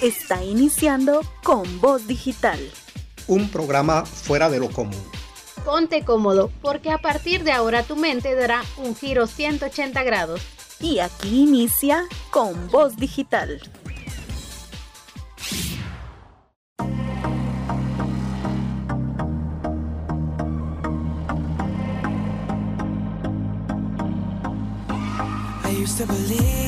Está iniciando con Voz Digital. Un programa fuera de lo común. Ponte cómodo, porque a partir de ahora tu mente dará un giro 180 grados. Y aquí inicia con Voz Digital. I used to believe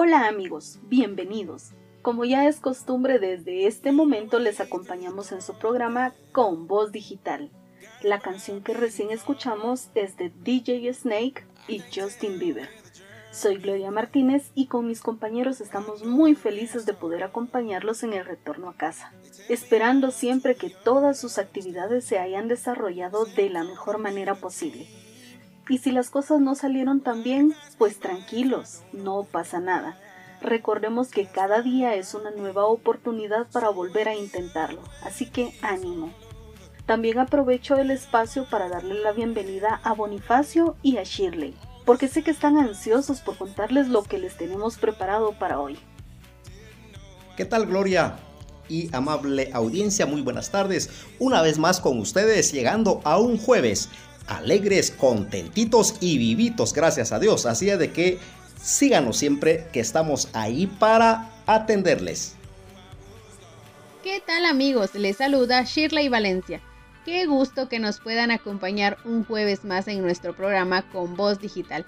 Hola amigos, bienvenidos. Como ya es costumbre, desde este momento les acompañamos en su programa con Voz Digital. La canción que recién escuchamos es de DJ Snake y Justin Bieber. Soy Gloria Martínez y con mis compañeros estamos muy felices de poder acompañarlos en el retorno a casa, esperando siempre que todas sus actividades se hayan desarrollado de la mejor manera posible. Y si las cosas no salieron tan bien, pues tranquilos, no pasa nada. Recordemos que cada día es una nueva oportunidad para volver a intentarlo, así que ánimo. También aprovecho el espacio para darle la bienvenida a Bonifacio y a Shirley, porque sé que están ansiosos por contarles lo que les tenemos preparado para hoy. ¿Qué tal Gloria? Y amable audiencia, muy buenas tardes. Una vez más con ustedes, llegando a un jueves. Alegres, contentitos y vivitos, gracias a Dios. Así es de que síganos siempre que estamos ahí para atenderles. ¿Qué tal amigos? Les saluda Shirley Valencia. Qué gusto que nos puedan acompañar un jueves más en nuestro programa con Voz Digital.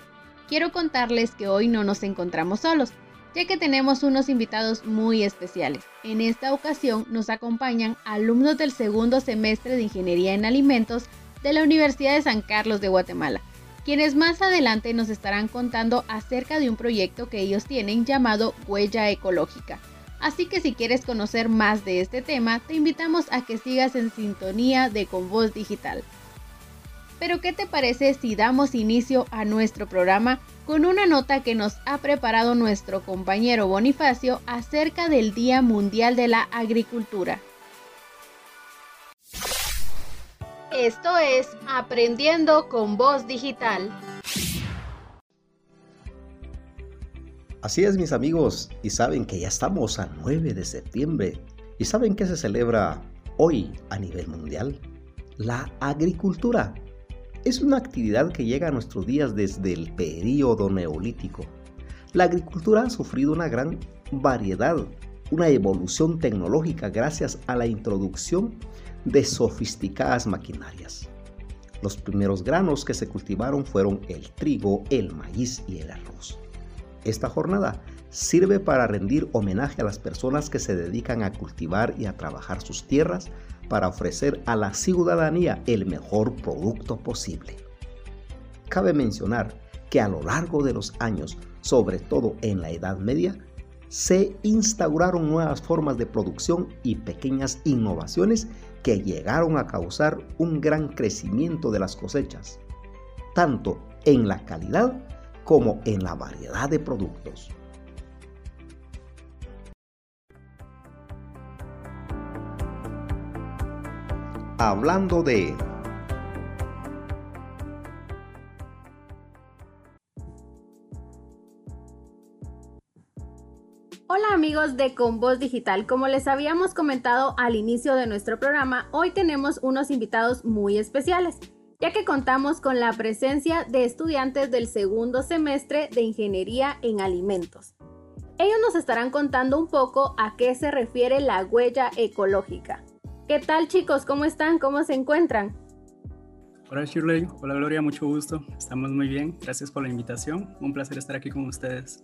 Quiero contarles que hoy no nos encontramos solos. ya que tenemos unos invitados muy especiales. En esta ocasión nos acompañan alumnos del segundo semestre de Ingeniería en Alimentos de la Universidad de San Carlos de Guatemala, quienes más adelante nos estarán contando acerca de un proyecto que ellos tienen llamado Huella Ecológica. Así que si quieres conocer más de este tema, te invitamos a que sigas en sintonía de Con Voz Digital. Pero ¿qué te parece si damos inicio a nuestro programa con una nota que nos ha preparado nuestro compañero Bonifacio acerca del Día Mundial de la Agricultura? Esto es Aprendiendo con Voz Digital. Así es mis amigos, y saben que ya estamos a 9 de septiembre. ¿Y saben qué se celebra hoy a nivel mundial? La agricultura. Es una actividad que llega a nuestros días desde el período neolítico. La agricultura ha sufrido una gran variedad, una evolución tecnológica gracias a la introducción de sofisticadas maquinarias. Los primeros granos que se cultivaron fueron el trigo, el maíz y el arroz. Esta jornada sirve para rendir homenaje a las personas que se dedican a cultivar y a trabajar sus tierras para ofrecer a la ciudadanía el mejor producto posible. Cabe mencionar que a lo largo de los años, sobre todo en la Edad Media, se instauraron nuevas formas de producción y pequeñas innovaciones que llegaron a causar un gran crecimiento de las cosechas, tanto en la calidad como en la variedad de productos. Hablando de Hola amigos de Con Voz Digital, como les habíamos comentado al inicio de nuestro programa, hoy tenemos unos invitados muy especiales ya que contamos con la presencia de estudiantes del segundo semestre de Ingeniería en Alimentos. Ellos nos estarán contando un poco a qué se refiere la huella ecológica. ¿Qué tal chicos? ¿Cómo están? ¿Cómo se encuentran? Hola Shirley, hola Gloria, mucho gusto. Estamos muy bien, gracias por la invitación. Un placer estar aquí con ustedes.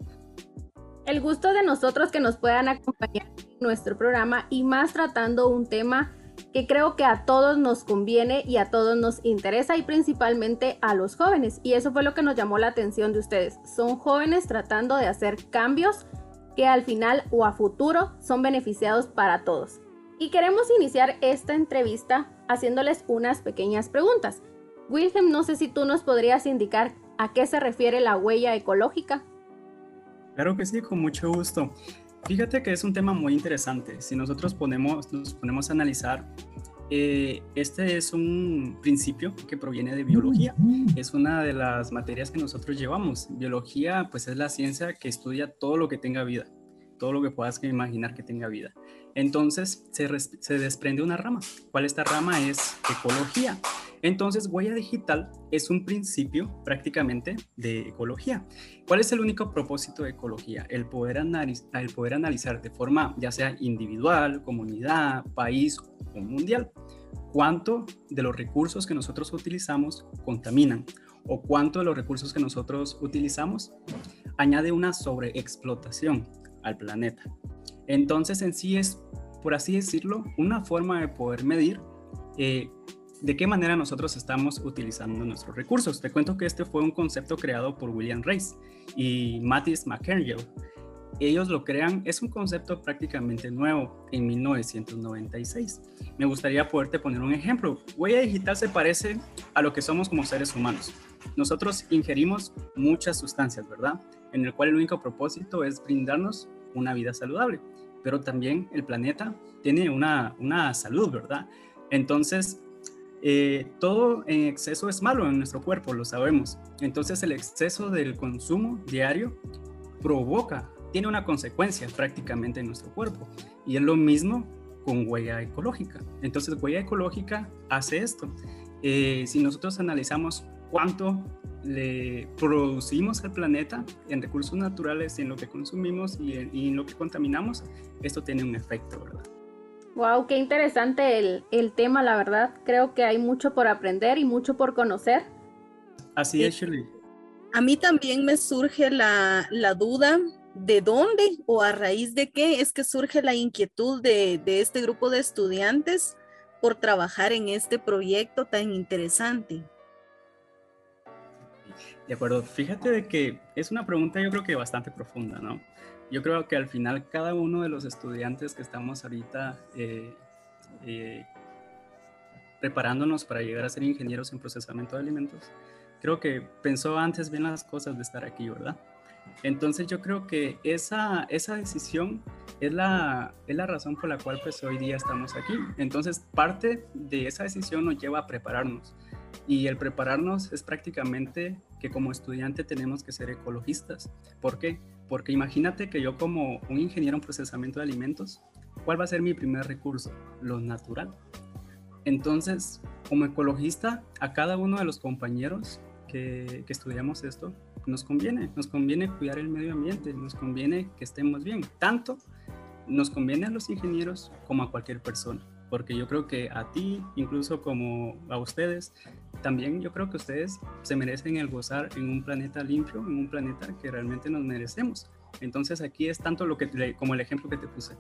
El gusto de nosotros que nos puedan acompañar en nuestro programa y más tratando un tema que creo que a todos nos conviene y a todos nos interesa y principalmente a los jóvenes. Y eso fue lo que nos llamó la atención de ustedes. Son jóvenes tratando de hacer cambios que al final o a futuro son beneficiados para todos. Y queremos iniciar esta entrevista haciéndoles unas pequeñas preguntas. Wilhelm, no sé si tú nos podrías indicar a qué se refiere la huella ecológica. Claro que sí, con mucho gusto. Fíjate que es un tema muy interesante. Si nosotros ponemos, nos ponemos a analizar, eh, este es un principio que proviene de biología. Es una de las materias que nosotros llevamos. Biología, pues es la ciencia que estudia todo lo que tenga vida, todo lo que puedas imaginar que tenga vida. Entonces se, desprende una rama. ¿Cuál esta rama es ecología? Entonces, huella digital es un principio prácticamente de ecología. ¿Cuál es el único propósito de ecología? El poder, el poder analizar de forma ya sea individual, comunidad, país o mundial, cuánto de los recursos que nosotros utilizamos contaminan o cuánto de los recursos que nosotros utilizamos añade una sobreexplotación al planeta. Entonces, en sí es, por así decirlo, una forma de poder medir eh, de qué manera nosotros estamos utilizando nuestros recursos. Te cuento que este fue un concepto creado por William Reis y Mattis McKernill. Ellos lo crean, es un concepto prácticamente nuevo en 1996. Me gustaría poderte poner un ejemplo. Huella digital se parece a lo que somos como seres humanos. Nosotros ingerimos muchas sustancias, ¿verdad? En el cual el único propósito es brindarnos una vida saludable, pero también el planeta tiene una, una salud, ¿verdad? Entonces, eh, todo en exceso es malo en nuestro cuerpo, lo sabemos. Entonces el exceso del consumo diario provoca, tiene una consecuencia prácticamente en nuestro cuerpo. Y es lo mismo con huella ecológica. Entonces huella ecológica hace esto. Eh, si nosotros analizamos cuánto le producimos al planeta en recursos naturales, en lo que consumimos y en, y en lo que contaminamos, esto tiene un efecto, ¿verdad? Wow, qué interesante el, tema, la verdad. Creo que hay mucho por aprender y mucho por conocer. Así es, Shirley. A mí también me surge la, duda ¿de dónde o a raíz de qué es que surge la inquietud de, de este grupo de estudiantes por trabajar en este proyecto tan interesante? De acuerdo, fíjate de que es una pregunta yo creo que bastante profunda, ¿no? Yo creo que al final cada uno de los estudiantes que estamos ahorita eh, eh, preparándonos para llegar a ser ingenieros en procesamiento de alimentos, creo que pensó antes bien las cosas de estar aquí, ¿verdad? Entonces yo creo que esa, esa decisión es la, es la razón por la cual pues hoy día estamos aquí. Entonces parte de esa decisión nos lleva a prepararnos. Y el prepararnos es prácticamente que como estudiante tenemos que ser ecologistas. ¿Por qué? Porque imagínate que yo como un ingeniero en procesamiento de alimentos, ¿cuál va a ser mi primer recurso? Lo natural. Entonces, como ecologista, a cada uno de los compañeros que, que estudiamos esto, nos conviene, nos conviene cuidar el medio ambiente, nos conviene que estemos bien. Tanto nos conviene a los ingenieros como a cualquier persona porque yo creo que a ti, incluso como a ustedes, también yo creo que ustedes se merecen el gozar en un planeta limpio, en un planeta que realmente nos merecemos. Entonces aquí es tanto lo que como el ejemplo que te puse.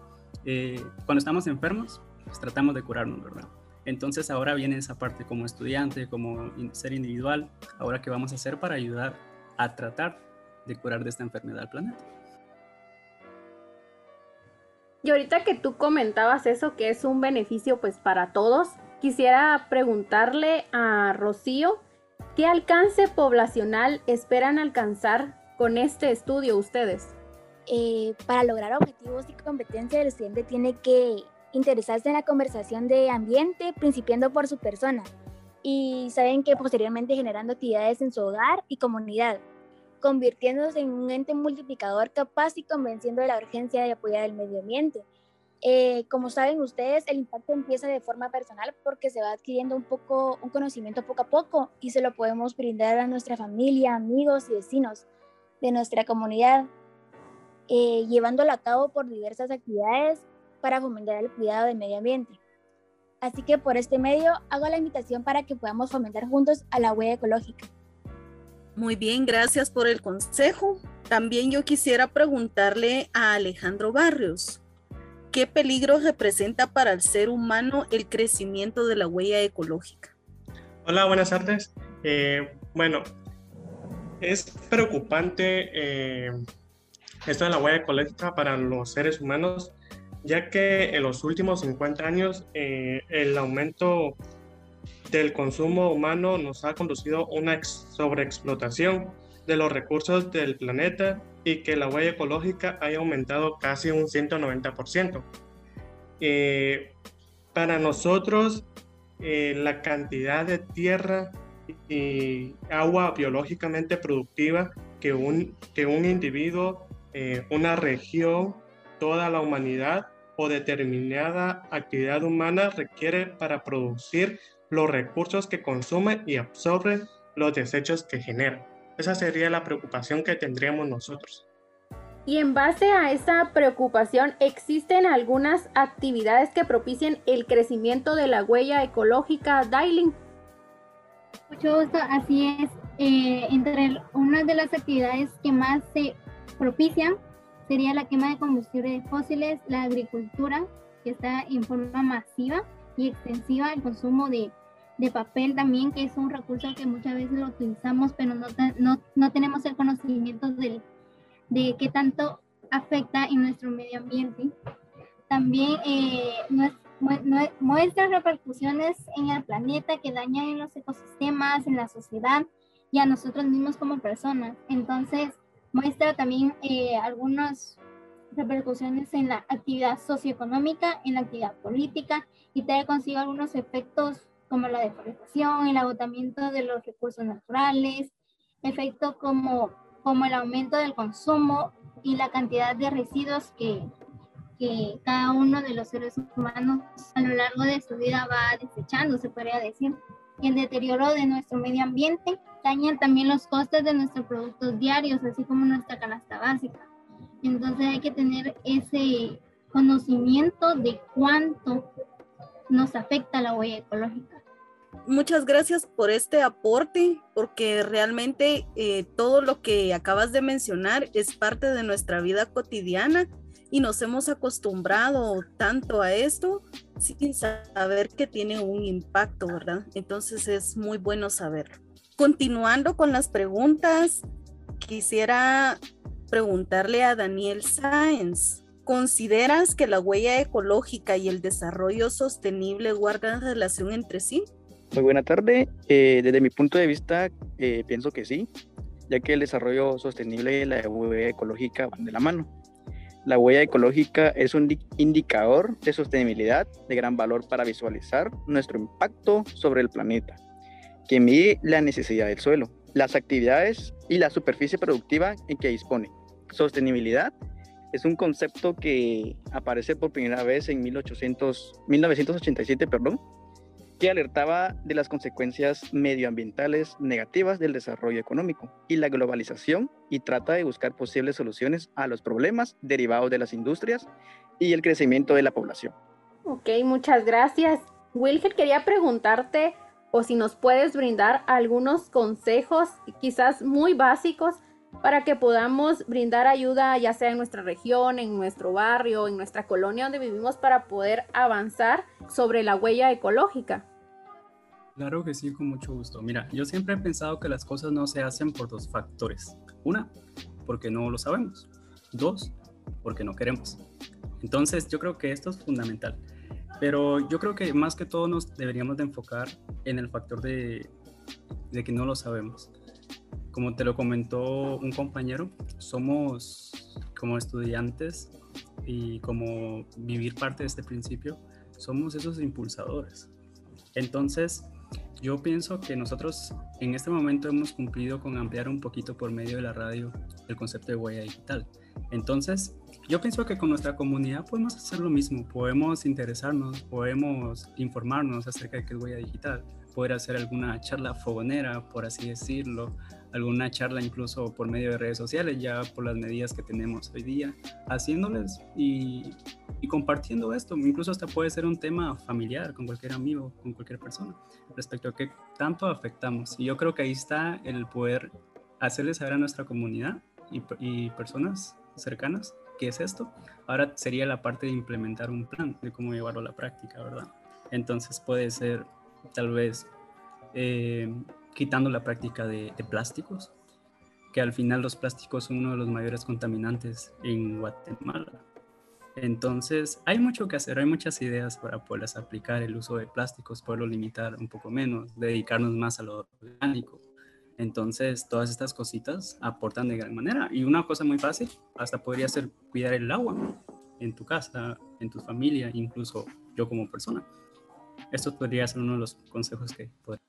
Eh, cuando estamos enfermos, pues tratamos de curarnos, ¿verdad? Entonces ahora viene esa parte como estudiante, como ser individual, ahora qué vamos a hacer para ayudar a tratar de curar de esta enfermedad al planeta. Y ahorita que tú comentabas eso, que es un beneficio pues para todos, quisiera preguntarle a Rocío, ¿qué alcance poblacional esperan alcanzar con este estudio ustedes? Eh, para lograr objetivos y competencia, el estudiante tiene que interesarse en la conversación de ambiente, principiando por su persona, y saben que posteriormente generando actividades en su hogar y comunidad convirtiéndose en un ente multiplicador capaz y convenciendo de la urgencia de apoyar el medio ambiente. Eh, como saben ustedes, el impacto empieza de forma personal porque se va adquiriendo un poco, un conocimiento poco a poco y se lo podemos brindar a nuestra familia, amigos y vecinos de nuestra comunidad, eh, llevándolo a cabo por diversas actividades para fomentar el cuidado del medio ambiente. Así que por este medio hago la invitación para que podamos fomentar juntos a la huella ecológica. Muy bien, gracias por el consejo. También yo quisiera preguntarle a Alejandro Barrios, ¿qué peligro representa para el ser humano el crecimiento de la huella ecológica? Hola, buenas tardes. Eh, bueno, es preocupante eh, esto de la huella ecológica para los seres humanos, ya que en los últimos 50 años eh, el aumento del consumo humano nos ha conducido a una sobreexplotación de los recursos del planeta y que la huella ecológica haya aumentado casi un 190%. Eh, para nosotros, eh, la cantidad de tierra y agua biológicamente productiva que un, que un individuo, eh, una región, toda la humanidad o determinada actividad humana requiere para producir los recursos que consume y absorbe los desechos que genera. Esa sería la preocupación que tendríamos nosotros. Y en base a esa preocupación, ¿existen algunas actividades que propicien el crecimiento de la huella ecológica, Dailing? Mucho gusto, así es. Eh, entre una de las actividades que más se propician sería la quema de combustibles fósiles, la agricultura, que está en forma masiva, y extensiva el consumo de, de, papel también, que es un recurso que muchas veces lo utilizamos, pero no, no, no tenemos el conocimiento de, de qué tanto afecta en nuestro medio ambiente. También eh, muestra repercusiones en el planeta que dañan en los ecosistemas, en la sociedad y a nosotros mismos como personas. Entonces, muestra también eh, algunas repercusiones en la actividad socioeconómica, en la actividad política y trae consigo algunos efectos como la deforestación, el agotamiento de los recursos naturales, efectos como, como el aumento del consumo y la cantidad de residuos que, que cada uno de los seres humanos a lo largo de su vida va desechando, se podría decir. Y el deterioro de nuestro medio ambiente daña también los costes de nuestros productos diarios, así como nuestra canasta básica. Entonces hay que tener ese conocimiento de cuánto nos afecta la huella ecológica. Muchas gracias por este aporte, porque realmente eh, todo lo que acabas de mencionar es parte de nuestra vida cotidiana y nos hemos acostumbrado tanto a esto sin saber que tiene un impacto, ¿verdad? Entonces es muy bueno saberlo. Continuando con las preguntas, quisiera preguntarle a Daniel Sáenz. ¿Consideras que la huella ecológica y el desarrollo sostenible guardan relación entre sí? Muy buena tarde. Eh, desde mi punto de vista, eh, pienso que sí, ya que el desarrollo sostenible y la huella ecológica van de la mano. La huella ecológica es un indicador de sostenibilidad de gran valor para visualizar nuestro impacto sobre el planeta, que mide la necesidad del suelo, las actividades y la superficie productiva en que dispone. Sostenibilidad es un concepto que aparece por primera vez en 1800, 1987, perdón, que alertaba de las consecuencias medioambientales negativas del desarrollo económico y la globalización y trata de buscar posibles soluciones a los problemas derivados de las industrias y el crecimiento de la población. Ok, muchas gracias. Wilger, quería preguntarte o si nos puedes brindar algunos consejos, quizás muy básicos, para que podamos brindar ayuda ya sea en nuestra región, en nuestro barrio, en nuestra colonia donde vivimos para poder avanzar sobre la huella ecológica. Claro que sí, con mucho gusto. Mira, yo siempre he pensado que las cosas no se hacen por dos factores. Una, porque no lo sabemos. Dos, porque no queremos. Entonces, yo creo que esto es fundamental. Pero yo creo que más que todo nos deberíamos de enfocar en el factor de, de que no lo sabemos como te lo comentó un compañero, somos como estudiantes y como vivir parte de este principio, somos esos impulsadores. Entonces, yo pienso que nosotros en este momento hemos cumplido con ampliar un poquito por medio de la radio el concepto de huella digital. Entonces, yo pienso que con nuestra comunidad podemos hacer lo mismo, podemos interesarnos, podemos informarnos acerca de qué es huella digital, poder hacer alguna charla fogonera, por así decirlo, alguna charla incluso por medio de redes sociales, ya por las medidas que tenemos hoy día, haciéndoles y, y, compartiendo esto. Incluso hasta puede ser un tema familiar con cualquier amigo, con cualquier persona, respecto a qué tanto afectamos. Y yo creo que ahí está el poder hacerles saber a nuestra comunidad y, y personas cercanas qué es esto. Ahora sería la parte de implementar un plan de cómo llevarlo a la práctica, ¿verdad? Entonces puede ser tal vez... Eh, quitando la práctica de, plásticos, que al final los plásticos son uno de los mayores contaminantes en Guatemala. Entonces, hay mucho que hacer, hay muchas ideas para poderlas aplicar, el uso de plásticos, poderlo limitar un poco menos, dedicarnos más a lo orgánico. Entonces, todas estas cositas aportan de gran manera. Y una cosa muy fácil, hasta podría ser cuidar el agua en tu casa, en tu familia, incluso yo como persona. Esto podría ser uno de los consejos que podría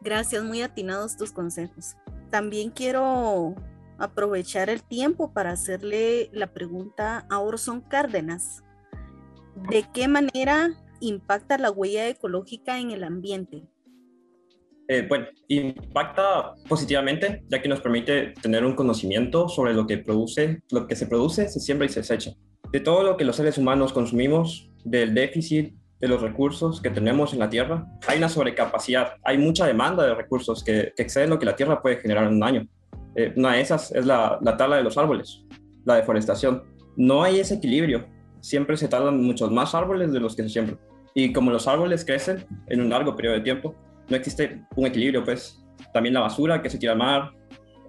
Gracias, muy atinados tus consejos. También quiero aprovechar el tiempo para hacerle la pregunta a Orson Cárdenas. ¿De qué manera impacta la huella ecológica en el ambiente? Eh, bueno, impacta positivamente, ya que nos permite tener un conocimiento sobre lo que produce, lo que se produce, se siembra y se desecha. De todo lo que los seres humanos consumimos, del déficit de los recursos que tenemos en la Tierra, hay una sobrecapacidad, hay mucha demanda de recursos que, que exceden lo que la Tierra puede generar en un año. Eh, una de esas es la, la tala de los árboles, la deforestación. No hay ese equilibrio. Siempre se talan muchos más árboles de los que se siembran. Y como los árboles crecen en un largo periodo de tiempo, no existe un equilibrio, pues también la basura que se tira al mar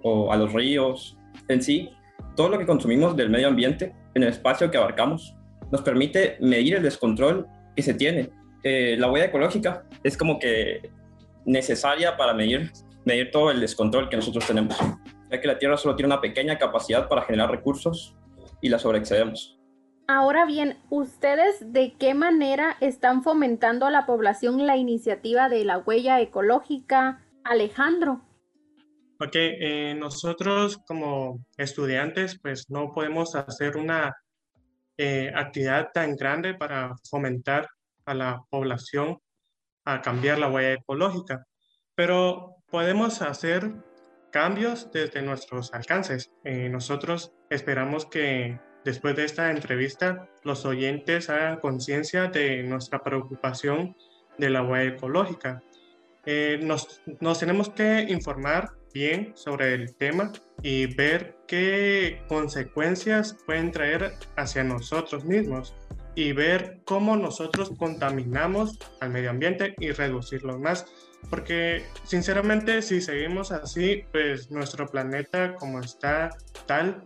o a los ríos, en sí, todo lo que consumimos del medio ambiente en el espacio que abarcamos nos permite medir el descontrol que se tiene. Eh, la huella ecológica es como que necesaria para medir, medir todo el descontrol que nosotros tenemos, ya que la Tierra solo tiene una pequeña capacidad para generar recursos y la sobreexcedemos. Ahora bien, ¿ustedes de qué manera están fomentando a la población la iniciativa de la huella ecológica? Alejandro. Ok, eh, nosotros como estudiantes pues no podemos hacer una eh, actividad tan grande para fomentar a la población a cambiar la huella ecológica, pero podemos hacer cambios desde nuestros alcances. Eh, nosotros esperamos que después de esta entrevista los oyentes hagan conciencia de nuestra preocupación de la huella ecológica. Eh, nos, nos tenemos que informar bien sobre el tema y ver qué consecuencias pueden traer hacia nosotros mismos y ver cómo nosotros contaminamos al medio ambiente y reducirlo más. Porque sinceramente si seguimos así, pues nuestro planeta como está tal,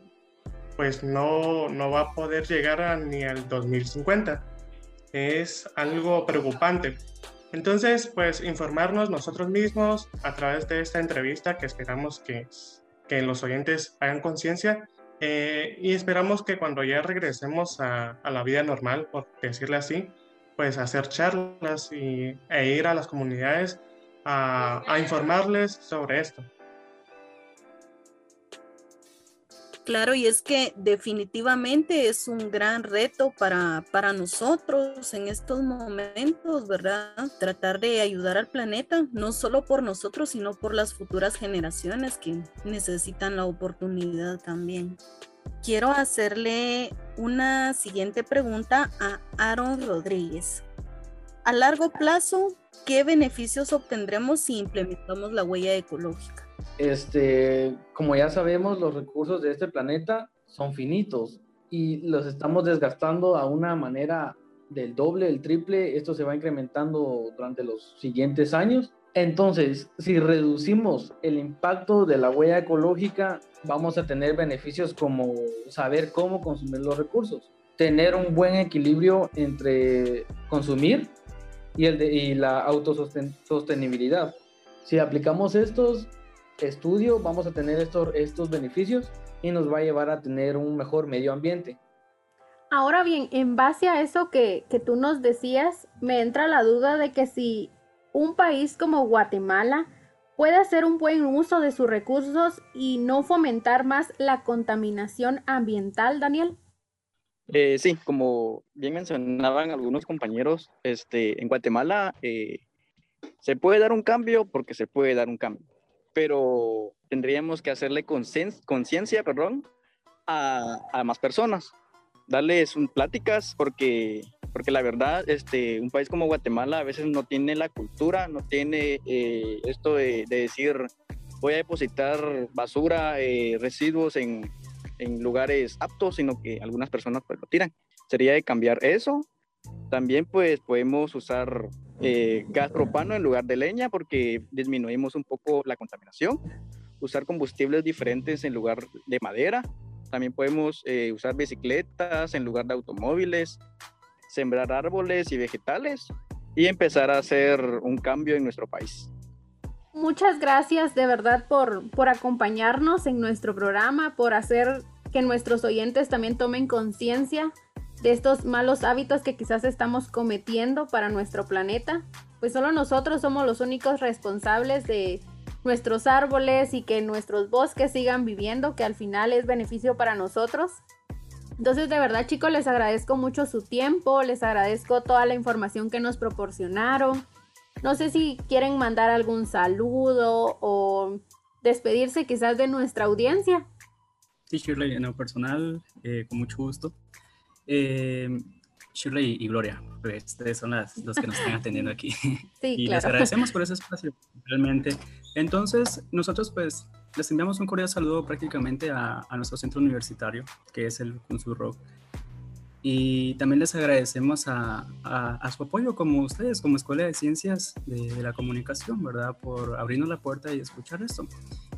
pues no, no va a poder llegar ni al 2050. Es algo preocupante. Entonces, pues informarnos nosotros mismos a través de esta entrevista que esperamos que, que los oyentes hagan conciencia eh, y esperamos que cuando ya regresemos a, a, la vida normal, por decirle así, pues hacer charlas y, e ir a las comunidades a, a informarles sobre esto. Claro, y es que definitivamente es un gran reto para, para nosotros en estos momentos, ¿verdad? Tratar de ayudar al planeta, no solo por nosotros, sino por las futuras generaciones que necesitan la oportunidad también. Quiero hacerle una siguiente pregunta a Aaron Rodríguez. A largo plazo, ¿qué beneficios obtendremos si implementamos la huella ecológica? Este, como ya sabemos, los recursos de este planeta son finitos y los estamos desgastando a una manera del doble, del triple. Esto se va incrementando durante los siguientes años. Entonces, si reducimos el impacto de la huella ecológica, vamos a tener beneficios como saber cómo consumir los recursos, tener un buen equilibrio entre consumir y, el de, y la autosostenibilidad. Si aplicamos estos, estudio vamos a tener estos, estos beneficios y nos va a llevar a tener un mejor medio ambiente. Ahora bien, en base a eso que, que tú nos decías, me entra la duda de que si un país como Guatemala puede hacer un buen uso de sus recursos y no fomentar más la contaminación ambiental, Daniel. Eh, sí, como bien mencionaban algunos compañeros, este, en Guatemala eh, se puede dar un cambio porque se puede dar un cambio pero tendríamos que hacerle conciencia, a, más personas, darles pláticas, porque, porque la verdad, este, un país como Guatemala a veces no tiene la cultura, no tiene eh, esto de, de, decir, voy a depositar basura, eh, residuos en, en, lugares aptos, sino que algunas personas pues lo tiran. Sería de cambiar eso. También pues podemos usar eh, gas propano en lugar de leña porque disminuimos un poco la contaminación. Usar combustibles diferentes en lugar de madera. También podemos eh, usar bicicletas en lugar de automóviles, sembrar árboles y vegetales y empezar a hacer un cambio en nuestro país. Muchas gracias de verdad por, por acompañarnos en nuestro programa, por hacer que nuestros oyentes también tomen conciencia de estos malos hábitos que quizás estamos cometiendo para nuestro planeta, pues solo nosotros somos los únicos responsables de nuestros árboles y que nuestros bosques sigan viviendo, que al final es beneficio para nosotros. Entonces, de verdad, chicos, les agradezco mucho su tiempo, les agradezco toda la información que nos proporcionaron. No sé si quieren mandar algún saludo o despedirse quizás de nuestra audiencia. Sí, Shirley, en lo personal, eh, con mucho gusto. Eh, Shirley y Gloria, pues ustedes son las dos que nos están atendiendo aquí. Sí, y claro. les agradecemos por ese espacio, realmente. Entonces, nosotros pues les enviamos un cordial saludo prácticamente a, a nuestro centro universitario, que es el Rock. Y también les agradecemos a, a, a, su apoyo como ustedes, como Escuela de Ciencias de, de, la Comunicación, ¿verdad? Por abrirnos la puerta y escuchar esto.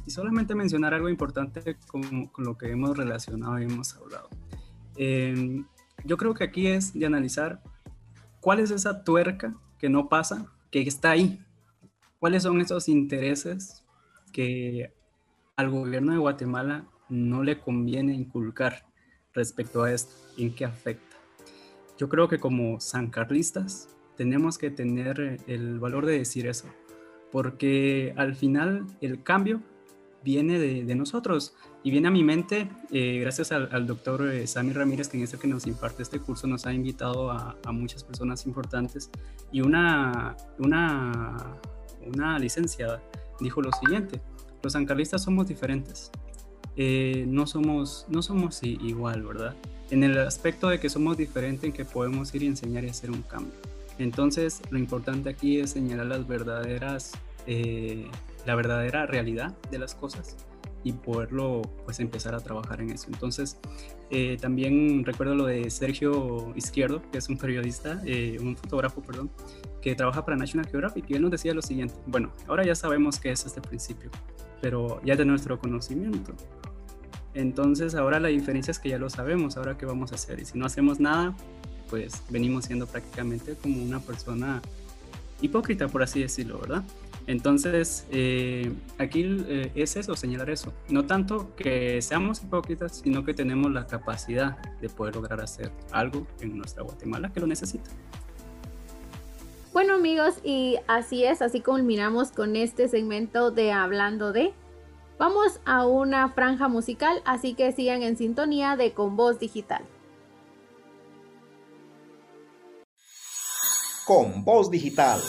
Y solamente mencionar algo importante con, con lo que hemos relacionado y hemos hablado. Eh, yo creo que aquí es de analizar cuál es esa tuerca que no pasa, que está ahí. ¿Cuáles son esos intereses que al gobierno de Guatemala no le conviene inculcar respecto a esto? ¿En qué afecta? Yo creo que como sancarlistas tenemos que tener el valor de decir eso, porque al final el cambio viene de, de nosotros y viene a mi mente eh, gracias al, al doctor eh, Sammy Ramírez, que es el que nos imparte este curso, nos ha invitado a, a muchas personas importantes y una, una, una licenciada dijo lo siguiente, los sancarlistas somos diferentes, eh, no, somos, no somos igual, ¿verdad? En el aspecto de que somos diferentes, en que podemos ir y enseñar y hacer un cambio. Entonces, lo importante aquí es señalar las verdaderas, eh, la verdadera realidad de las cosas y poderlo pues empezar a trabajar en eso. Entonces, eh, también recuerdo lo de Sergio Izquierdo, que es un periodista, eh, un fotógrafo, perdón, que trabaja para National Geographic y él nos decía lo siguiente, bueno, ahora ya sabemos qué es este principio, pero ya de nuestro conocimiento. Entonces ahora la diferencia es que ya lo sabemos, ahora qué vamos a hacer. Y si no hacemos nada, pues venimos siendo prácticamente como una persona hipócrita, por así decirlo, ¿verdad? Entonces, eh, aquí eh, es eso, señalar eso. No tanto que seamos hipócritas, sino que tenemos la capacidad de poder lograr hacer algo en nuestra Guatemala que lo necesita. Bueno amigos, y así es, así culminamos con este segmento de Hablando de. Vamos a una franja musical, así que sigan en sintonía de Con Voz Digital. Con Voz Digital.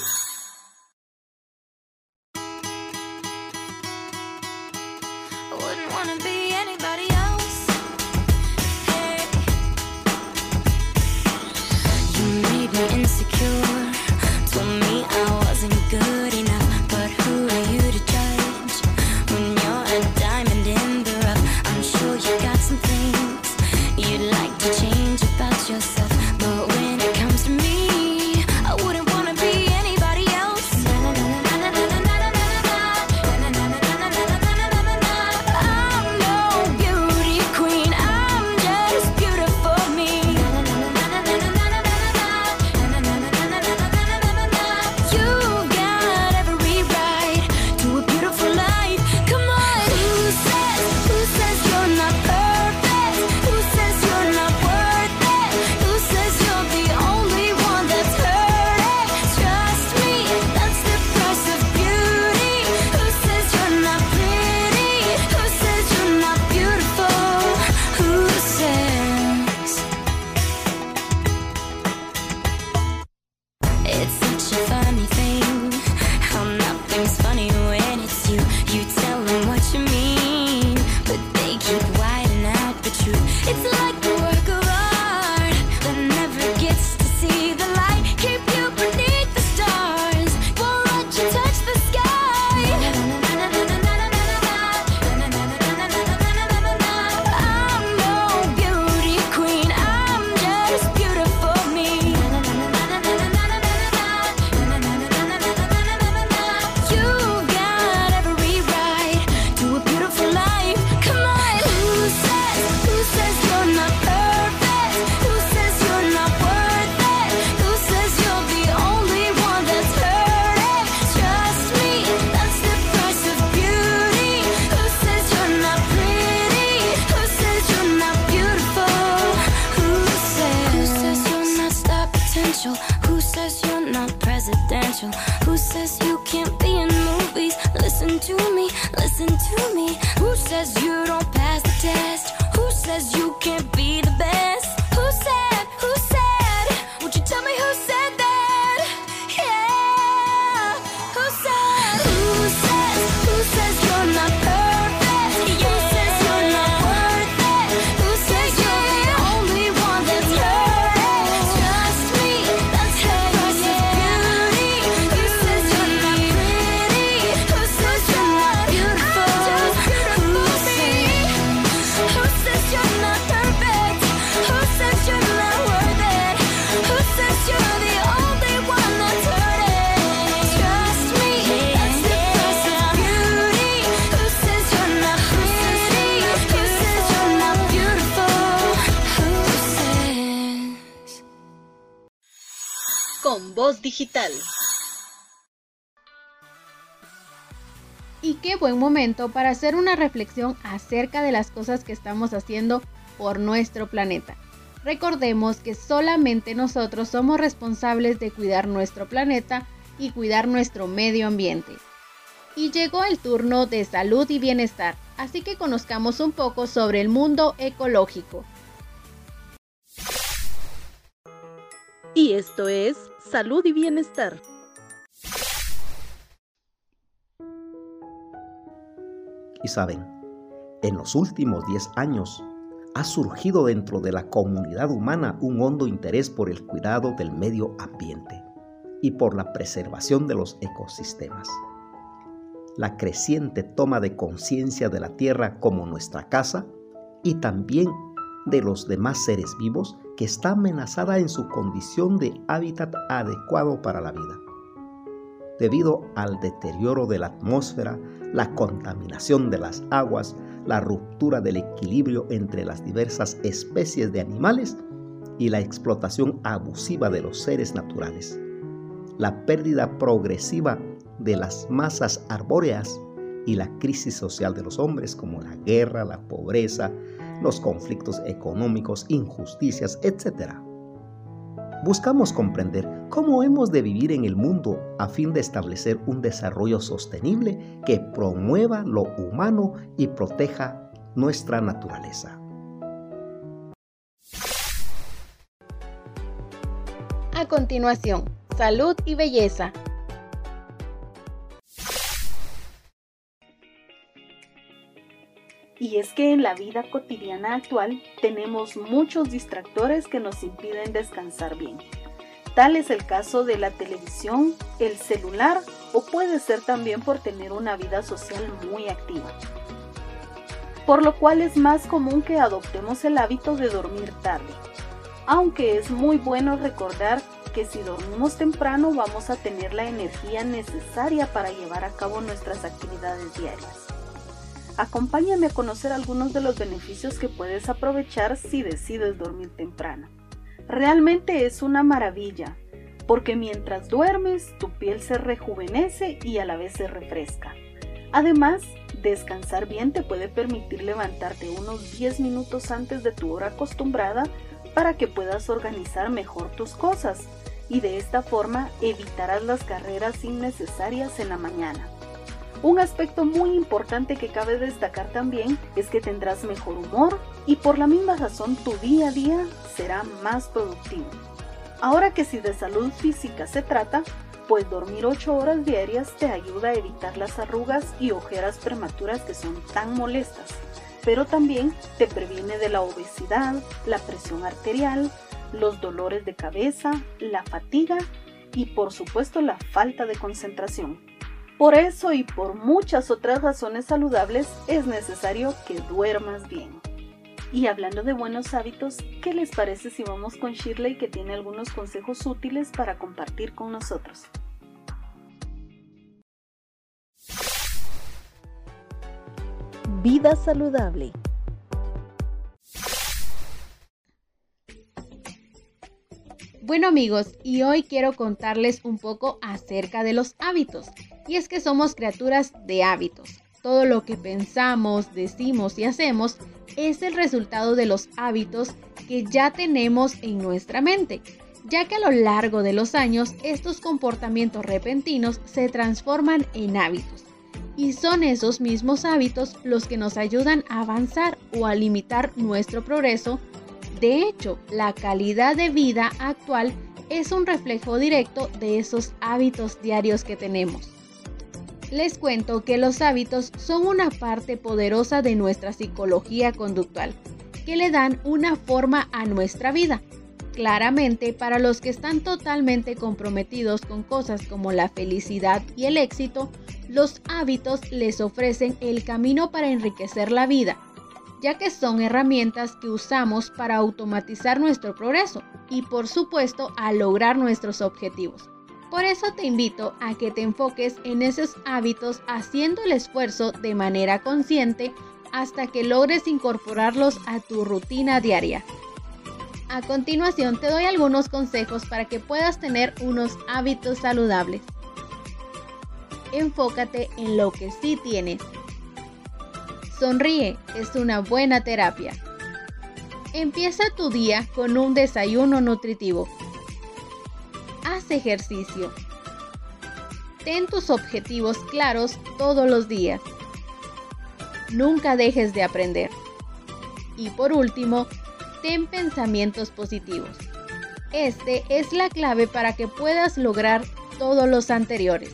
Who says you're not presidential? Who says you can't be in movies? Listen to me, listen to me. Who says you're digital. Y qué buen momento para hacer una reflexión acerca de las cosas que estamos haciendo por nuestro planeta. Recordemos que solamente nosotros somos responsables de cuidar nuestro planeta y cuidar nuestro medio ambiente. Y llegó el turno de salud y bienestar, así que conozcamos un poco sobre el mundo ecológico. Y esto es salud y bienestar. Y saben, en los últimos 10 años ha surgido dentro de la comunidad humana un hondo interés por el cuidado del medio ambiente. y por la preservación de los ecosistemas. La creciente toma de conciencia de la Tierra como nuestra casa y también de los demás seres vivos que está amenazada en su condición de hábitat adecuado para la vida. Debido al deterioro de la atmósfera, la contaminación de las aguas, la ruptura del equilibrio entre las diversas especies de animales y la explotación abusiva de los seres naturales. La pérdida progresiva de las masas arbóreas y la crisis social de los hombres como la guerra, la pobreza, los conflictos económicos, injusticias, etc. Buscamos comprender cómo hemos de vivir en el mundo a fin de establecer un desarrollo sostenible que promueva lo humano y proteja nuestra naturaleza. A continuación, salud y belleza. Y es que en la vida cotidiana actual tenemos muchos distractores que nos impiden descansar bien. Tal es el caso de la televisión, el celular o puede ser también por tener una vida social muy activa. Por lo cual es más común que adoptemos el hábito de dormir tarde. Aunque es muy bueno recordar que si dormimos temprano vamos a tener la energía necesaria para llevar a cabo nuestras actividades diarias. Acompáñame a conocer algunos de los beneficios que puedes aprovechar si decides dormir temprano. Realmente es una maravilla, porque mientras duermes tu piel se rejuvenece y a la vez se refresca. Además, descansar bien te puede permitir levantarte unos 10 minutos antes de tu hora acostumbrada para que puedas organizar mejor tus cosas y de esta forma evitarás las carreras innecesarias en la mañana. Un aspecto muy importante que cabe destacar también es que tendrás mejor humor y por la misma razón tu día a día será más productivo. Ahora que si de salud física se trata, pues dormir 8 horas diarias te ayuda a evitar las arrugas y ojeras prematuras que son tan molestas, pero también te previene de la obesidad, la presión arterial, los dolores de cabeza, la fatiga y por supuesto la falta de concentración. Por eso y por muchas otras razones saludables es necesario que duermas bien. Y hablando de buenos hábitos, ¿qué les parece si vamos con Shirley que tiene algunos consejos útiles para compartir con nosotros? Vida saludable. Bueno amigos, y hoy quiero contarles un poco acerca de los hábitos. Y es que somos criaturas de hábitos. Todo lo que pensamos, decimos y hacemos es el resultado de los hábitos que ya tenemos en nuestra mente, ya que a lo largo de los años estos comportamientos repentinos se transforman en hábitos. Y son esos mismos hábitos los que nos ayudan a avanzar o a limitar nuestro progreso. De hecho, la calidad de vida actual es un reflejo directo de esos hábitos diarios que tenemos les cuento que los hábitos son una parte poderosa de nuestra psicología conductual, que le dan una forma a nuestra vida. Claramente, para los que están totalmente comprometidos con cosas como la felicidad y el éxito, los hábitos les ofrecen el camino para enriquecer la vida, ya que son herramientas que usamos para automatizar nuestro progreso y por supuesto a lograr nuestros objetivos. Por eso te invito a que te enfoques en esos hábitos haciendo el esfuerzo de manera consciente hasta que logres incorporarlos a tu rutina diaria. A continuación te doy algunos consejos para que puedas tener unos hábitos saludables. Enfócate en lo que sí tienes. Sonríe, es una buena terapia. Empieza tu día con un desayuno nutritivo haz ejercicio. Ten tus objetivos claros todos los días. Nunca dejes de aprender. Y por último, ten pensamientos positivos. Este es la clave para que puedas lograr todos los anteriores.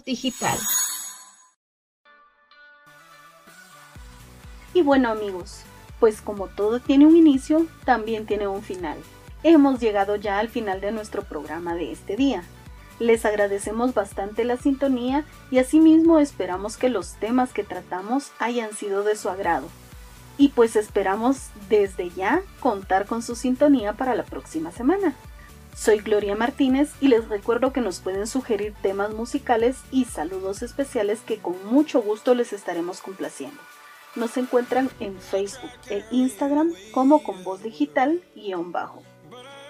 digital. Y bueno amigos, pues como todo tiene un inicio, también tiene un final. Hemos llegado ya al final de nuestro programa de este día. Les agradecemos bastante la sintonía y asimismo esperamos que los temas que tratamos hayan sido de su agrado. Y pues esperamos desde ya contar con su sintonía para la próxima semana. Soy Gloria Martínez y les recuerdo que nos pueden sugerir temas musicales y saludos especiales que con mucho gusto les estaremos complaciendo. Nos encuentran en Facebook e Instagram como con voz digital guion bajo.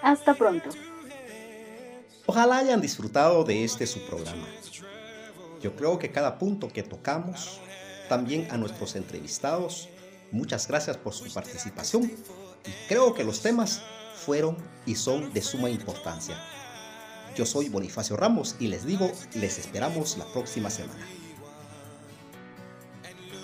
Hasta pronto. Ojalá hayan disfrutado de este su programa. Yo creo que cada punto que tocamos, también a nuestros entrevistados, muchas gracias por su participación y creo que los temas fueron y son de suma importancia. Yo soy Bonifacio Ramos y les digo, les esperamos la próxima semana.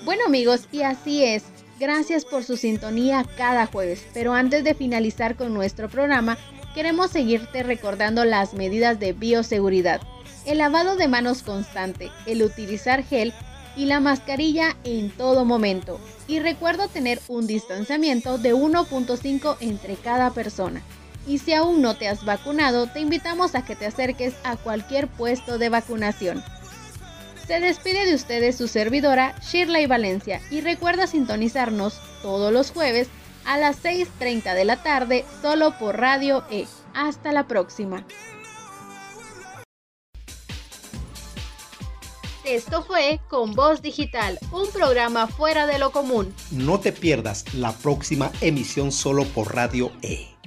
Bueno amigos, y así es. Gracias por su sintonía cada jueves. Pero antes de finalizar con nuestro programa, queremos seguirte recordando las medidas de bioseguridad. El lavado de manos constante, el utilizar gel y la mascarilla en todo momento. Y recuerda tener un distanciamiento de 1.5 entre cada persona. Y si aún no te has vacunado, te invitamos a que te acerques a cualquier puesto de vacunación. Se despide de ustedes su servidora Shirley Valencia y recuerda sintonizarnos todos los jueves a las 6.30 de la tarde solo por Radio E. Hasta la próxima. Esto fue Con Voz Digital, un programa fuera de lo común. No te pierdas la próxima emisión solo por Radio E.